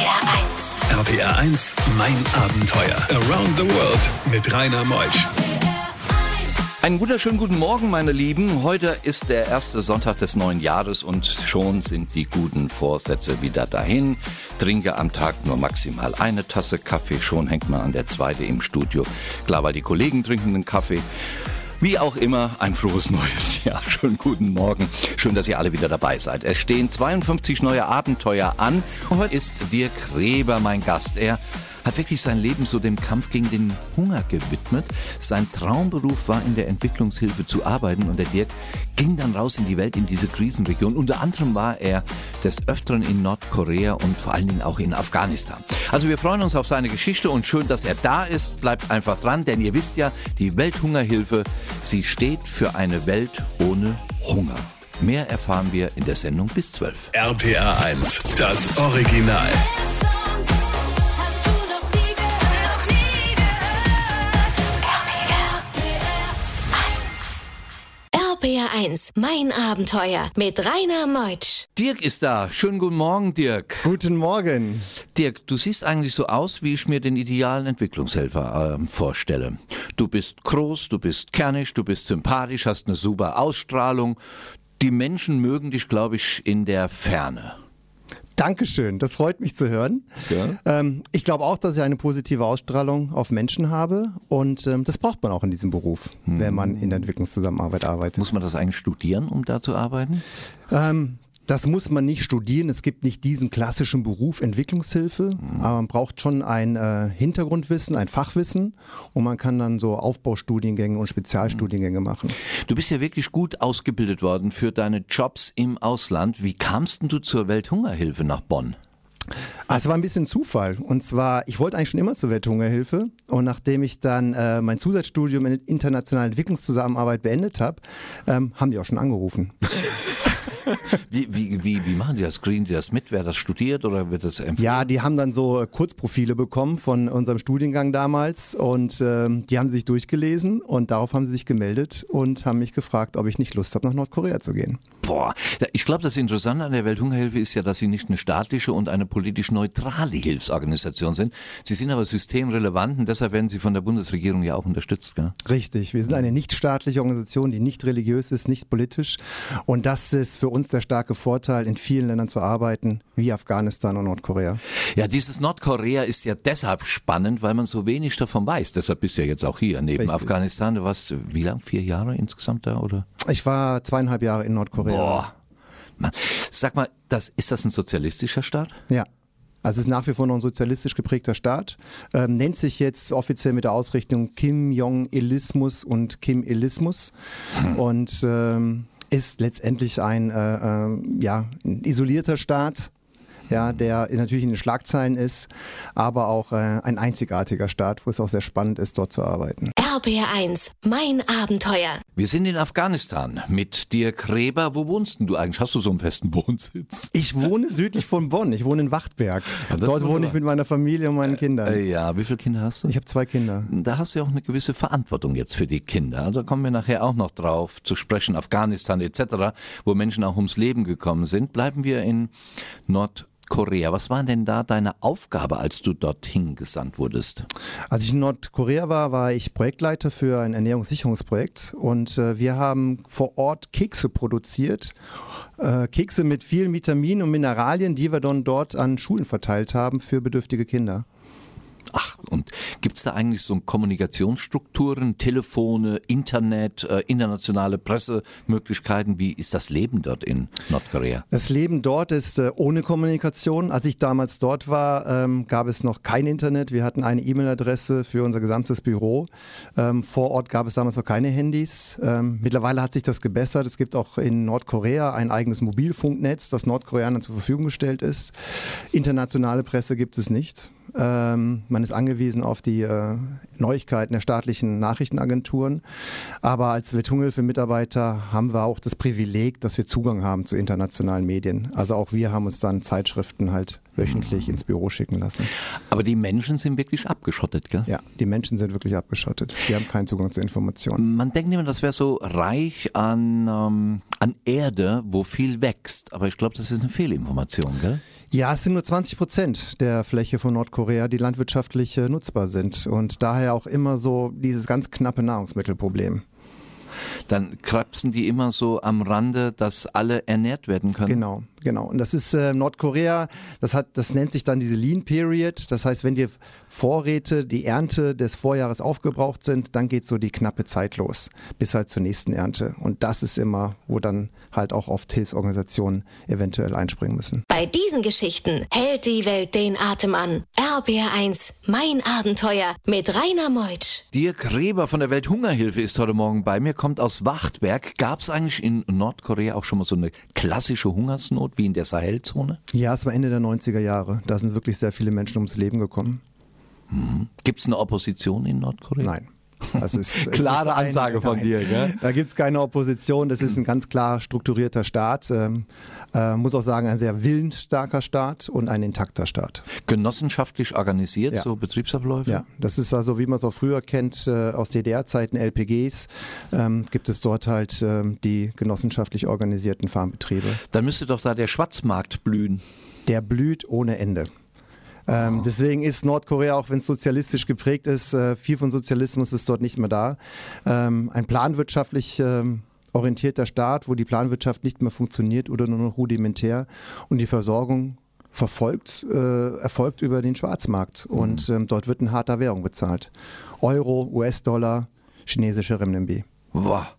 RPR 1. RPR 1, mein Abenteuer. Around the World mit Rainer Meusch. Einen wunderschönen guten Morgen, meine Lieben. Heute ist der erste Sonntag des neuen Jahres und schon sind die guten Vorsätze wieder dahin. Trinke am Tag nur maximal eine Tasse Kaffee, schon hängt man an der zweite im Studio. Klar, weil die Kollegen trinken einen Kaffee. Wie auch immer, ein frohes neues Jahr. Schönen guten Morgen. Schön, dass ihr alle wieder dabei seid. Es stehen 52 neue Abenteuer an. Heute ist Dirk Reber mein Gast. Er hat wirklich sein Leben so dem Kampf gegen den Hunger gewidmet. Sein Traumberuf war in der Entwicklungshilfe zu arbeiten und der Dirk ging dann raus in die Welt, in diese Krisenregion. Unter anderem war er des Öfteren in Nordkorea und vor allen Dingen auch in Afghanistan. Also wir freuen uns auf seine Geschichte und schön, dass er da ist. Bleibt einfach dran, denn ihr wisst ja, die Welthungerhilfe, sie steht für eine Welt ohne Hunger. Mehr erfahren wir in der Sendung bis 12. RPR 1, das Original. 1, mein Abenteuer mit Rainer Meutsch. Dirk ist da. Schönen guten Morgen, Dirk. Guten Morgen. Dirk, du siehst eigentlich so aus, wie ich mir den idealen Entwicklungshelfer äh, vorstelle. Du bist groß, du bist kernig, du bist sympathisch, hast eine super Ausstrahlung. Die Menschen mögen dich, glaube ich, in der Ferne. Dankeschön, das freut mich zu hören. Ja. Ähm, ich glaube auch, dass ich eine positive Ausstrahlung auf Menschen habe und ähm, das braucht man auch in diesem Beruf, wenn man in der Entwicklungszusammenarbeit arbeitet. Muss man das eigentlich studieren, um da zu arbeiten? Ähm, das muss man nicht studieren. Es gibt nicht diesen klassischen Beruf Entwicklungshilfe, aber man braucht schon ein äh, Hintergrundwissen, ein Fachwissen und man kann dann so Aufbaustudiengänge und Spezialstudiengänge machen. Du bist ja wirklich gut ausgebildet worden für deine Jobs im Ausland. Wie kamst denn du zur Welthungerhilfe nach Bonn? Ah, es war ein bisschen Zufall. Und zwar, ich wollte eigentlich schon immer zur Welthungerhilfe. Und nachdem ich dann äh, mein Zusatzstudium in internationaler Entwicklungszusammenarbeit beendet habe, ähm, haben die auch schon angerufen. Wie, wie, wie, wie machen die das? Screen die das mit? Wer das studiert oder wird das empfohlen? Ja, die haben dann so äh, Kurzprofile bekommen von unserem Studiengang damals und ähm, die haben sich durchgelesen und darauf haben sie sich gemeldet und haben mich gefragt, ob ich nicht Lust habe, nach Nordkorea zu gehen. Boah, ich glaube, das Interessante an der Welthungerhilfe ist ja, dass sie nicht eine staatliche und eine politisch neutrale Hilfsorganisation sind. Sie sind aber systemrelevant und deshalb werden sie von der Bundesregierung ja auch unterstützt. Gell? Richtig, wir sind eine nichtstaatliche Organisation, die nicht religiös ist, nicht politisch und das ist für uns der starke Vorteil, in vielen Ländern zu arbeiten, wie Afghanistan und Nordkorea. Ja, dieses Nordkorea ist ja deshalb spannend, weil man so wenig davon weiß. Deshalb bist du ja jetzt auch hier neben Richtig. Afghanistan. Du warst, wie lang? Vier Jahre insgesamt da, oder? Ich war zweieinhalb Jahre in Nordkorea. Boah. Mann. Sag mal, das, ist das ein sozialistischer Staat? Ja. Also es ist nach wie vor noch ein sozialistisch geprägter Staat, ähm, nennt sich jetzt offiziell mit der Ausrichtung Kim Jong-Ilismus und Kim-Ilismus und ähm, ist letztendlich ein, äh, ähm, ja, ein isolierter Staat, ja, der natürlich in den Schlagzeilen ist, aber auch äh, ein einzigartiger Staat, wo es auch sehr spannend ist, dort zu arbeiten. RPR 1, mein Abenteuer. Wir sind in Afghanistan mit Dirk Reber. Wo wohnst denn du eigentlich? Hast du so einen festen Wohnsitz? Ich wohne südlich von Bonn, ich wohne in Wachtberg. Ah, das ist Dort wohne ich mit meiner Familie und meinen Kindern. Äh, ja, wie viele Kinder hast du? Ich habe zwei Kinder. da hast du ja auch eine gewisse Verantwortung jetzt für die Kinder. Also kommen wir nachher auch noch drauf zu sprechen, Afghanistan etc., wo Menschen auch ums Leben gekommen sind. Bleiben wir in Nordkorea. Was war denn da deine Aufgabe, als du dorthin gesandt wurdest? Als ich in Nordkorea war, war ich Projektleiter für ein Ernährungssicherungsprojekt und äh, wir haben vor Ort Kekse produziert. Äh, Kekse mit vielen Vitaminen und Mineralien, die wir dann dort an Schulen verteilt haben für bedürftige Kinder. Ach, und gibt's da eigentlich so Kommunikationsstrukturen, Telefone, Internet, äh, internationale Pressemöglichkeiten? Wie ist das Leben dort in Nordkorea? Das Leben dort ist äh, ohne Kommunikation. Als ich damals dort war, ähm, gab es noch kein Internet. Wir hatten eine E-Mail-Adresse für unser gesamtes Büro. Ähm, vor Ort gab es damals noch keine Handys. Ähm, mittlerweile hat sich das gebessert. Es gibt auch in Nordkorea ein eigenes Mobilfunknetz, das Nordkoreanern zur Verfügung gestellt ist. Internationale Presse gibt es nicht. Ähm, man ist angewiesen auf die äh, Neuigkeiten der staatlichen Nachrichtenagenturen. Aber als Welthungerhilfe-Mitarbeiter haben wir auch das Privileg, dass wir Zugang haben zu internationalen Medien. Also auch wir haben uns dann Zeitschriften halt wöchentlich ins Büro schicken lassen. Aber die Menschen sind wirklich abgeschottet, gell? Ja, die Menschen sind wirklich abgeschottet. Die haben keinen Zugang zu Informationen. Man denkt immer, das wäre so reich an, ähm, an Erde, wo viel wächst. Aber ich glaube, das ist eine Fehlinformation, gell? Ja, es sind nur 20 Prozent der Fläche von Nordkorea, die landwirtschaftlich äh, nutzbar sind und daher auch immer so dieses ganz knappe Nahrungsmittelproblem. Dann krapsen die immer so am Rande, dass alle ernährt werden können. Genau, genau. Und das ist äh, Nordkorea, das hat, das nennt sich dann diese Lean Period. Das heißt, wenn die Vorräte, die Ernte des Vorjahres aufgebraucht sind, dann geht so die knappe Zeit los, bis halt zur nächsten Ernte. Und das ist immer, wo dann halt auch oft Hilfsorganisationen eventuell einspringen müssen. Bei diesen Geschichten hält die Welt den Atem an. RBR1, mein Abenteuer mit Rainer Meutsch. Dirk Reber von der Welthungerhilfe ist heute Morgen bei mir, kommt aus Wachtberg. Gab es eigentlich in Nordkorea auch schon mal so eine klassische Hungersnot wie in der Sahelzone? Ja, es war Ende der 90er Jahre. Da sind wirklich sehr viele Menschen ums Leben gekommen. Gibt es eine Opposition in Nordkorea? Nein. Das ist, Klare ist ein- Ansage von nein. dir, gell? Da gibt es keine Opposition. Das ist ein ganz klar strukturierter Staat. Ähm, äh, muss auch sagen, ein sehr willensstarker Staat und ein intakter Staat. Genossenschaftlich organisiert, Ja. so Betriebsabläufe? Ja, das ist also, wie man es auch früher kennt, äh, aus DDR-Zeiten, LPGs, ähm, gibt es dort halt ähm, die genossenschaftlich organisierten Farmbetriebe. Dann müsste doch da der Schwarzmarkt blühen. Der blüht ohne Ende. Ähm, deswegen ist Nordkorea, auch wenn es sozialistisch geprägt ist, äh, viel von Sozialismus ist dort nicht mehr da. Ähm, ein planwirtschaftlich ähm, orientierter Staat, wo die Planwirtschaft nicht mehr funktioniert oder nur noch rudimentär und die Versorgung verfolgt, äh, erfolgt über den Schwarzmarkt. Und ähm, dort wird in harter Währung bezahlt. Euro, US-Dollar, chinesische Renminbi. Wow.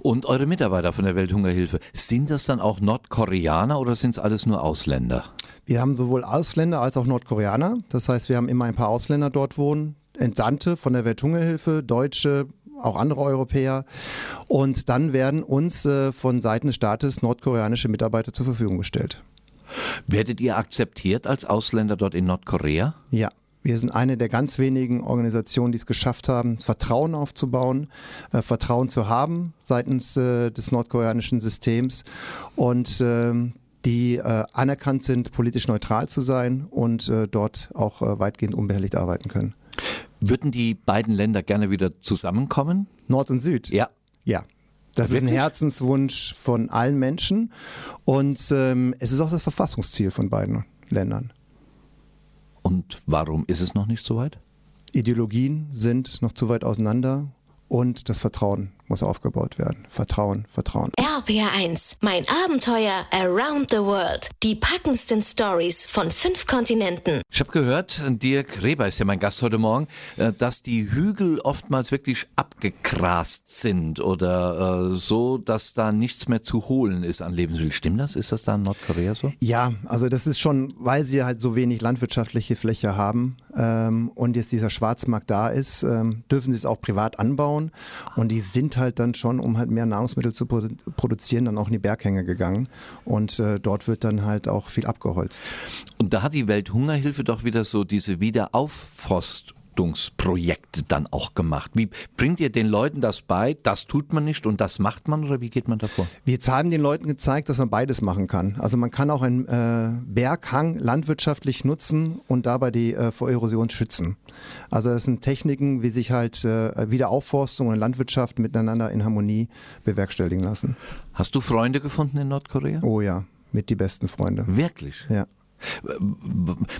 Und eure Mitarbeiter von der Welthungerhilfe, sind das dann auch Nordkoreaner oder sind es alles nur Ausländer? Wir haben sowohl Ausländer als auch Nordkoreaner. Das heißt, wir haben immer ein paar Ausländer dort wohnen, Entsandte von der Welthungerhilfe, Deutsche, auch andere Europäer. Und dann werden uns äh, von Seiten des Staates nordkoreanische Mitarbeiter zur Verfügung gestellt. Werdet ihr akzeptiert als Ausländer dort in Nordkorea? Ja. Wir sind eine der ganz wenigen Organisationen, die es geschafft haben, Vertrauen aufzubauen, äh, Vertrauen zu haben seitens äh, des nordkoreanischen Systems und ähm, die äh, anerkannt sind, politisch neutral zu sein und äh, dort auch äh, weitgehend unbehelligt arbeiten können. Würden die beiden Länder gerne wieder zusammenkommen? Nord und Süd? Ja. Ja. Das ist Wirklich? ein Herzenswunsch von allen Menschen und ähm, es ist auch das Verfassungsziel von beiden Ländern. Und warum ist es noch nicht so weit? Ideologien sind noch zu weit auseinander und das Vertrauen muss aufgebaut werden. Vertrauen, Vertrauen. RBR1, mein Abenteuer around the world. Die packendsten Stories von fünf Kontinenten. Ich habe gehört, Dirk Reber ist ja mein Gast heute Morgen, äh, dass die Hügel oftmals wirklich abgegrast sind oder äh, so, dass da nichts mehr zu holen ist an Lebensmitteln. Stimmt das? Ist das da in Nordkorea so? Ja, also das ist schon, weil sie halt so wenig landwirtschaftliche Fläche haben ähm, und jetzt dieser Schwarzmarkt da ist, ähm, dürfen sie es auch privat anbauen und die sind halt dann schon, um halt mehr Nahrungsmittel zu produ produzieren, dann auch in die Berghänge gegangen und äh, dort wird dann halt auch viel abgeholzt. Und da hat die Welthungerhilfe doch wieder so diese Wiederaufforstungsprojekte dann auch gemacht. Wie bringt ihr den Leuten das bei? Das tut man nicht und das macht man oder wie geht man davor? Wir jetzt haben den Leuten gezeigt, dass man beides machen kann. Also man kann auch einen äh, Berghang landwirtschaftlich nutzen und dabei die äh, vor Erosion schützen. Also das sind Techniken, wie sich halt äh, Wiederaufforstung und Landwirtschaft miteinander in Harmonie bewerkstelligen lassen. Hast du Freunde gefunden in Nordkorea? Oh ja, mit die besten Freunde. Wirklich? Ja.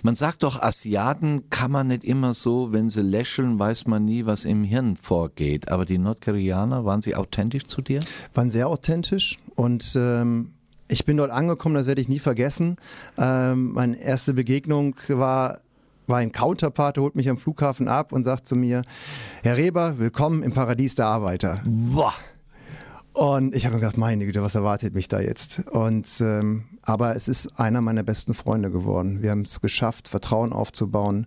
Man sagt doch, Asiaten kann man nicht immer so, wenn sie lächeln, weiß man nie, was im Hirn vorgeht. Aber die Nordkoreaner, waren sie authentisch zu dir? waren sehr authentisch und ähm, ich bin dort angekommen, das werde ich nie vergessen. Ähm, meine erste Begegnung war, war ein Counterpart, der holt mich am Flughafen ab und sagt zu mir, Herr Reber, willkommen im Paradies der Arbeiter. Boah. Und ich habe mir gedacht, meine Güte, was erwartet mich da jetzt? Und ähm, aber es ist einer meiner besten Freunde geworden. Wir haben es geschafft, Vertrauen aufzubauen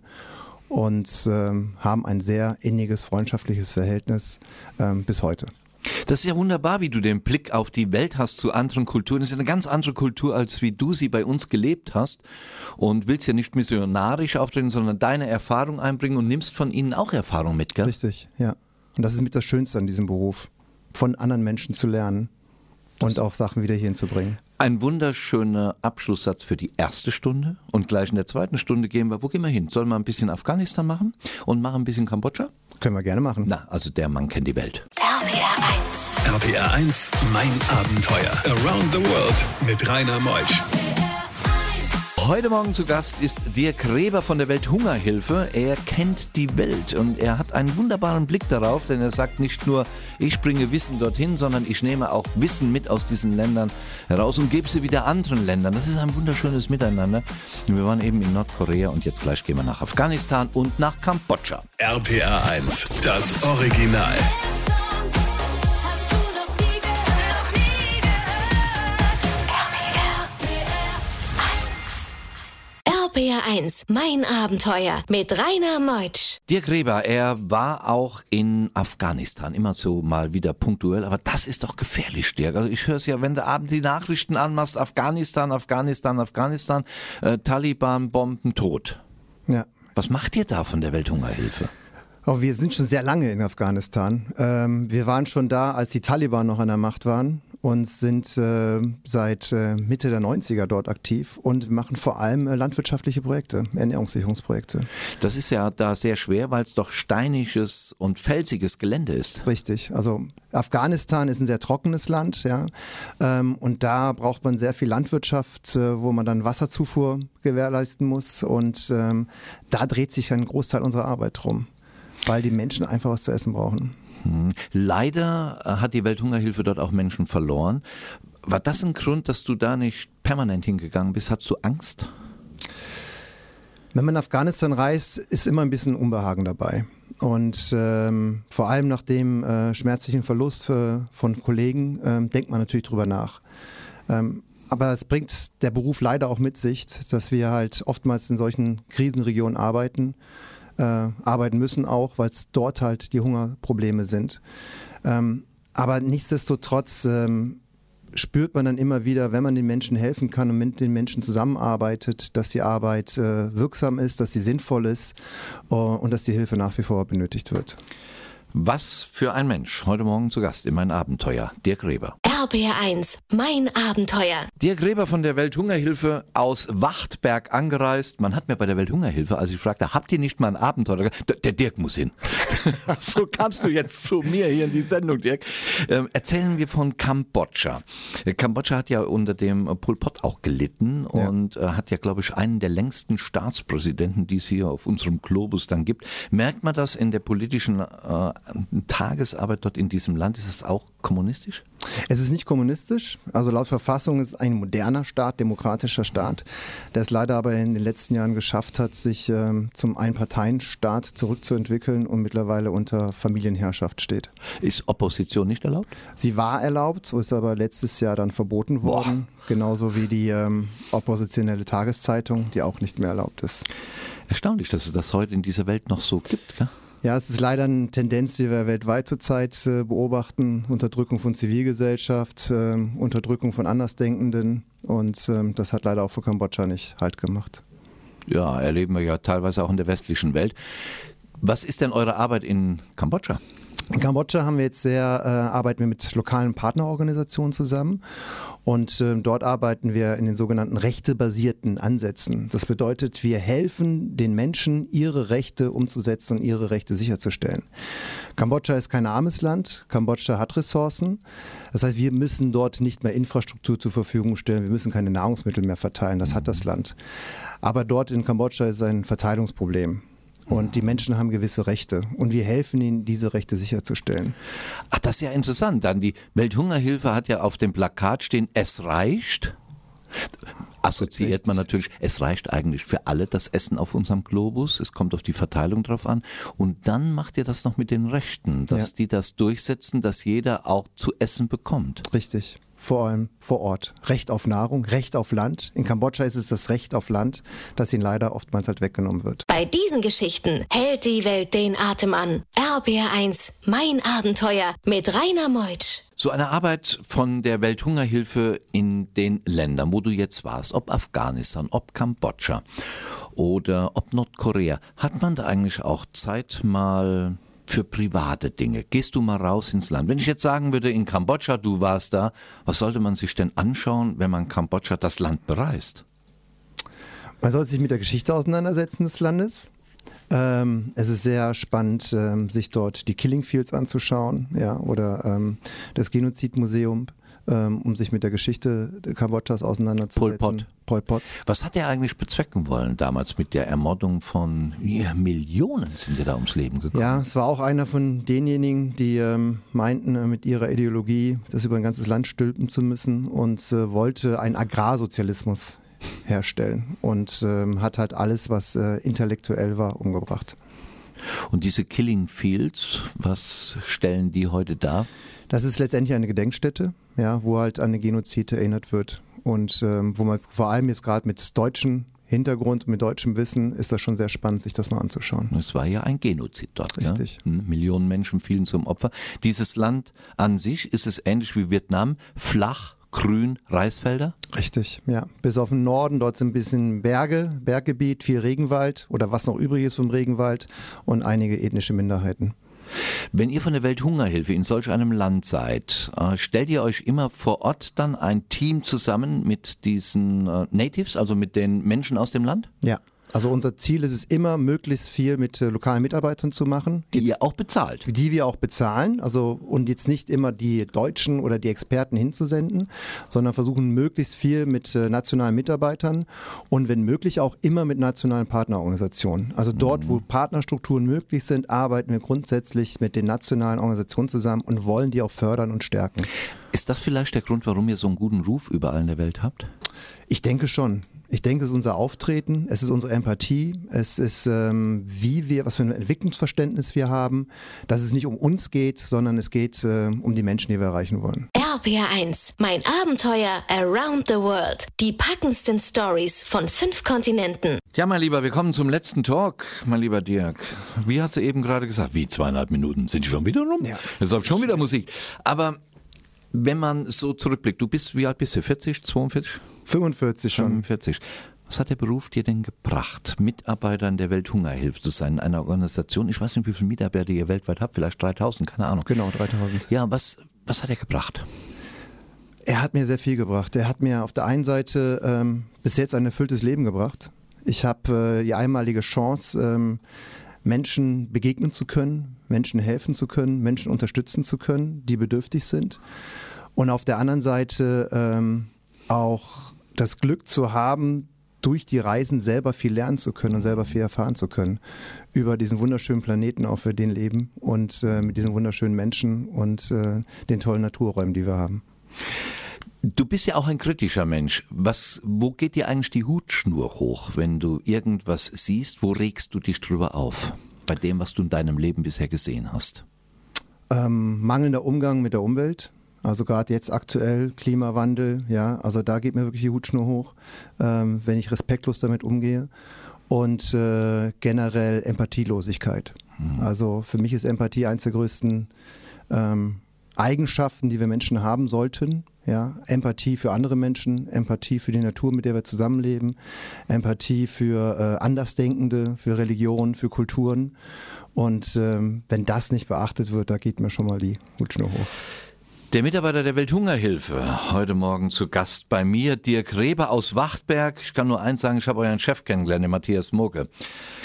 und ähm, haben ein sehr inniges freundschaftliches Verhältnis ähm, bis heute. Das ist ja wunderbar, wie du den Blick auf die Welt hast zu anderen Kulturen. Das ist eine ganz andere Kultur, als wie du sie bei uns gelebt hast. Und willst ja nicht missionarisch auftreten, sondern deine Erfahrung einbringen und nimmst von ihnen auch Erfahrung mit, gell? Richtig, ja. Und das ist mit das Schönste an diesem Beruf, von anderen Menschen zu lernen und auch Sachen wieder hierhin zu bringen. Ein wunderschöner Abschlusssatz für die erste Stunde. Und gleich in der zweiten Stunde gehen wir, wo gehen wir hin? Sollen wir ein bisschen Afghanistan machen und machen ein bisschen Kambodscha? Können wir gerne machen. Na, also der Mann kennt die Welt. RBR1. RPR 1, mein Abenteuer. Around the World mit Rainer Meusch. Heute Morgen zu Gast ist Dirk Reber von der Welthungerhilfe. Er kennt die Welt und er hat einen wunderbaren Blick darauf, denn er sagt nicht nur, ich bringe Wissen dorthin, sondern ich nehme auch Wissen mit aus diesen Ländern heraus und gebe sie wieder anderen Ländern. Das ist ein wunderschönes Miteinander. Wir waren eben in Nordkorea und jetzt gleich gehen wir nach Afghanistan und nach Kambodscha. RPR 1, das Original. 1. Mein Abenteuer mit Rainer Meutsch. Dirk Reber, er war auch in Afghanistan, immer so mal wieder punktuell, aber das ist doch gefährlich, Dirk. Also ich höre es ja, wenn du abends die Nachrichten anmachst, Afghanistan, Afghanistan, Afghanistan, äh, Taliban, Bomben, tot. Ja. Was macht ihr da von der Welthungerhilfe? Oh, wir sind schon sehr lange in Afghanistan. Ähm, wir waren schon da, als die Taliban noch an der Macht waren und sind äh, seit äh, Mitte der 90er dort aktiv und machen vor allem äh, landwirtschaftliche Projekte, Ernährungssicherungsprojekte. Das ist ja da sehr schwer, weil es doch steiniges und felsiges Gelände ist. Richtig. Also Afghanistan ist ein sehr trockenes Land, ja. Ähm, und da braucht man sehr viel Landwirtschaft, äh, wo man dann Wasserzufuhr gewährleisten muss. Und ähm, da dreht sich ein Großteil unserer Arbeit drum, weil die Menschen einfach was zu essen brauchen. Hm. Leider äh, hat die Welthungerhilfe dort auch Menschen verloren. War das ein Grund, dass du da nicht permanent hingegangen bist? Hattest du Angst? Wenn man nach Afghanistan reist, ist immer ein bisschen Unbehagen dabei. Und ähm, vor allem nach dem äh, schmerzlichen Verlust äh, von Kollegen ähm, denkt man natürlich drüber nach. Ähm, aber es bringt der Beruf leider auch mit sich, dass wir halt oftmals in solchen Krisenregionen arbeiten, äh, arbeiten müssen auch, weil es dort halt die Hungerprobleme sind. Ähm, aber nichtsdestotrotz ähm, spürt man dann immer wieder, wenn man den Menschen helfen kann und mit den Menschen zusammenarbeitet, dass die Arbeit äh, wirksam ist, dass sie sinnvoll ist äh, und dass die Hilfe nach wie vor benötigt wird. Was für ein Mensch. Heute Morgen zu Gast in mein Abenteuer. Dirk Reber. RPR1, mein Abenteuer. Dirk Reber von der Welthungerhilfe aus Wachtberg angereist. Man hat mir bei der Welthungerhilfe, als ich fragte, habt ihr nicht mal ein Abenteuer? Der, der Dirk muss hin. so kamst du jetzt zu mir hier in die Sendung, Dirk. Ähm, erzählen wir von Kambodscha. Äh, Kambodscha hat ja unter dem Pol Pot auch gelitten Ja. und äh, hat ja, glaube ich, einen der längsten Staatspräsidenten, die es hier auf unserem Globus dann gibt. Merkt man das in der politischen äh, Tagesarbeit dort in diesem Land? Ist es auch kommunistisch? Es ist nicht kommunistisch, also laut Verfassung ist es ein moderner Staat, demokratischer Staat, der es leider aber in den letzten Jahren geschafft hat, sich ähm, zum Einparteienstaat zurückzuentwickeln und mittlerweile unter Familienherrschaft steht. Ist Opposition nicht erlaubt? Sie war erlaubt, so ist aber letztes Jahr dann verboten worden, genauso wie die ähm, oppositionelle Tageszeitung, die auch nicht mehr erlaubt ist. Erstaunlich, dass es das heute in dieser Welt noch so gibt. Gell? Ja, es ist leider eine Tendenz, die wir weltweit zurzeit äh, beobachten. Unterdrückung von Zivilgesellschaft, ähm, Unterdrückung von Andersdenkenden. Und ähm, das hat leider auch für Kambodscha nicht Halt gemacht. Ja, erleben wir ja teilweise auch in der westlichen Welt. Was ist denn eure Arbeit in Kambodscha? In Kambodscha haben wir jetzt sehr, äh, arbeiten wir mit lokalen Partnerorganisationen zusammen und äh, dort arbeiten wir in den sogenannten rechtebasierten Ansätzen. Das bedeutet, wir helfen den Menschen, ihre Rechte umzusetzen und ihre Rechte sicherzustellen. Kambodscha ist kein armes Land, Kambodscha hat Ressourcen. Das heißt, wir müssen dort nicht mehr Infrastruktur zur Verfügung stellen, wir müssen keine Nahrungsmittel mehr verteilen, das hat das Land. Aber dort in Kambodscha ist ein Verteilungsproblem. Und die Menschen haben gewisse Rechte. Und wir helfen ihnen, diese Rechte sicherzustellen. Ach, das ist ja interessant. Dann die Welthungerhilfe hat ja auf dem Plakat stehen, es reicht. Assoziiert man natürlich, es reicht eigentlich für alle das Essen auf unserem Globus. Es kommt auf die Verteilung drauf an. Und dann macht ihr das noch mit den Rechten, dass Ja. die das durchsetzen, dass jeder auch zu essen bekommt. Richtig. Vor allem vor Ort. Recht auf Nahrung, Recht auf Land. In Kambodscha ist es das Recht auf Land, das ihnen leider oftmals halt weggenommen wird. Bei diesen Geschichten hält die Welt den Atem an. RPR1, mein Abenteuer mit Rainer Meutsch. So eine Arbeit von der Welthungerhilfe in den Ländern, wo du jetzt warst, ob Afghanistan, ob Kambodscha oder ob Nordkorea, hat man da eigentlich auch Zeit mal für private Dinge? Gehst du mal raus ins Land? Wenn ich jetzt sagen würde, in Kambodscha, du warst da, was sollte man sich denn anschauen, wenn man Kambodscha, das Land bereist? Man sollte sich mit der Geschichte auseinandersetzen des Landes. Ähm, es ist sehr spannend, ähm, sich dort die Killing Fields anzuschauen, ja, oder ähm, das Genozidmuseum. Ähm, um sich mit der Geschichte Kambodschas auseinanderzusetzen. Pol Pot. Pol Pot. Was hat er eigentlich bezwecken wollen damals mit der Ermordung von ja, Millionen sind ja da ums Leben gekommen? Ja, es war auch einer von denjenigen, die ähm, meinten, äh, mit ihrer Ideologie das über ein ganzes Land stülpen zu müssen und äh, wollte einen Agrarsozialismus herstellen und ähm, hat halt alles, was äh, intellektuell war, umgebracht. Und diese Killing Fields, was stellen die heute dar? Das ist letztendlich eine Gedenkstätte, ja, wo halt an den Genozid erinnert wird. Und ähm, wo man vor allem jetzt gerade mit deutschem Hintergrund, mit deutschem Wissen, ist das schon sehr spannend, sich das mal anzuschauen. Es war ja ein Genozid dort. Richtig. Ja? Hm, Millionen Menschen fielen zum Opfer. Dieses Land an sich ist es ähnlich wie Vietnam, flach, grün, Reisfelder. Richtig, ja. Bis auf den Norden, dort sind ein bisschen Berge, Berggebiet, viel Regenwald oder was noch übrig ist vom Regenwald und einige ethnische Minderheiten. Wenn ihr von der Welthungerhilfe in solch einem Land seid, äh, stellt ihr euch immer vor Ort dann ein Team zusammen mit diesen äh, Natives, also mit den Menschen aus dem Land? Ja. Also unser Ziel ist es immer, möglichst viel mit äh, lokalen Mitarbeitern zu machen. Die ihr auch bezahlt. die wir auch bezahlen, also und jetzt nicht immer die Deutschen oder die Experten hinzusenden, sondern versuchen möglichst viel mit äh, nationalen Mitarbeitern und wenn möglich auch immer mit nationalen Partnerorganisationen. Also dort, wo Partnerstrukturen möglich sind, arbeiten wir grundsätzlich mit den nationalen Organisationen zusammen und wollen die auch fördern und stärken. Ist das vielleicht der Grund, warum ihr so einen guten Ruf überall in der Welt habt? Ich denke schon. Ich denke, es ist unser Auftreten, es ist unsere Empathie, es ist, ähm, wie wir, was für ein Entwicklungsverständnis wir haben, dass es nicht um uns geht, sondern es geht äh, um die Menschen, die wir erreichen wollen. RPR1, mein Abenteuer Around the World. Die packendsten Stories von fünf Kontinenten. Ja, mein Lieber, wir kommen zum letzten Talk, mein lieber Dirk. Wie hast du eben gerade gesagt? Wie zweieinhalb Minuten? Sind die schon wieder rum? Ja. Es läuft schon wieder Musik. Aber wenn man so zurückblickt, du bist, wie alt bist du? 40, 42? 45 schon. 45. Was hat der Beruf dir denn gebracht, Mitarbeiter in der Welthungerhilfe zu sein, in einer Organisation? Ich weiß nicht, wie viele Mitarbeiter ihr weltweit habt, vielleicht 3000, keine Ahnung. Genau, 3000. Ja, was, was hat er gebracht? Er hat mir sehr viel gebracht. Er hat mir auf der einen Seite ähm, bis jetzt ein erfülltes Leben gebracht. Ich habe äh, die einmalige Chance, ähm, Menschen begegnen zu können, Menschen helfen zu können, Menschen unterstützen zu können, die bedürftig sind. Und auf der anderen Seite ähm, auch das Glück zu haben, durch die Reisen selber viel lernen zu können und selber viel erfahren zu können über diesen wunderschönen Planeten, auf wir den leben und äh, mit diesen wunderschönen Menschen und äh, den tollen Naturräumen, die wir haben. Du bist ja auch ein kritischer Mensch. Was, wo geht dir eigentlich die Hutschnur hoch, wenn du irgendwas siehst? Wo regst du dich drüber auf? Bei dem, was du in deinem Leben bisher gesehen hast. Ähm, mangelnder Umgang mit der Umwelt. Also gerade jetzt aktuell Klimawandel, ja, also da geht mir wirklich die Hutschnur hoch, ähm, wenn ich respektlos damit umgehe. Und äh, generell Empathielosigkeit. Also für mich ist Empathie eines der größten ähm, Eigenschaften, die wir Menschen haben sollten. Ja, Empathie für andere Menschen, Empathie für die Natur, mit der wir zusammenleben, Empathie für äh, Andersdenkende, für Religionen, für Kulturen. Und ähm, wenn das nicht beachtet wird, da geht mir schon mal die Hutschnur hoch. Der Mitarbeiter der Welthungerhilfe, heute Morgen zu Gast bei mir, Dirk Reber aus Wachtberg. Ich kann nur eins sagen, ich habe euren Chef kennengelernt, den Matthias Moke.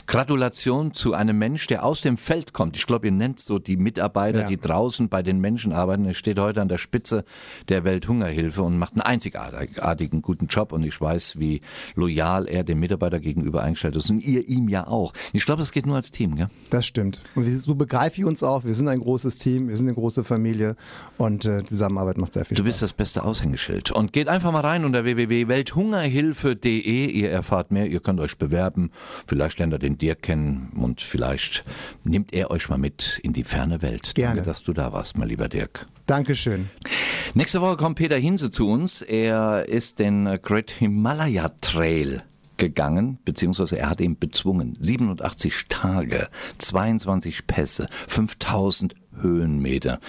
Gratulation zu einem Mensch, der aus dem Feld kommt. Ich glaube, ihr nennt so die Mitarbeiter, Ja. die draußen bei den Menschen arbeiten. Er steht heute an der Spitze der Welthungerhilfe und macht einen einzigartigen guten Job. Und ich weiß, wie loyal er dem Mitarbeiter gegenüber eingestellt ist. Und ihr ihm ja auch. Ich glaube, das geht nur als Team, gell? Das stimmt. Und so begreife ich uns auch. Wir sind ein großes Team, wir sind eine große Familie und äh, Zusammenarbeit macht sehr viel Du Spaß. bist das beste Aushängeschild. Und geht einfach mal rein unter www.welthungerhilfe.de. Ihr erfahrt mehr, ihr könnt euch bewerben. Vielleicht lernt ihr den Dirk kennen und vielleicht nimmt er euch mal mit in die ferne Welt. Gerne. Danke, dass du da warst, mein lieber Dirk. Dankeschön. Nächste Woche kommt Peter Hinse zu uns. Er ist den Great Himalaya Trail gegangen, beziehungsweise er hat ihn bezwungen. 87 Tage, 22 Pässe, 5000 Höhenmeter.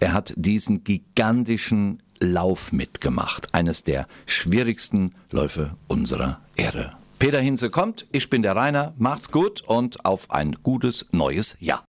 Er hat diesen gigantischen Lauf mitgemacht. Eines der schwierigsten Läufe unserer Erde. Peter Hinze kommt, ich bin der Rainer, macht's gut und auf ein gutes neues Jahr.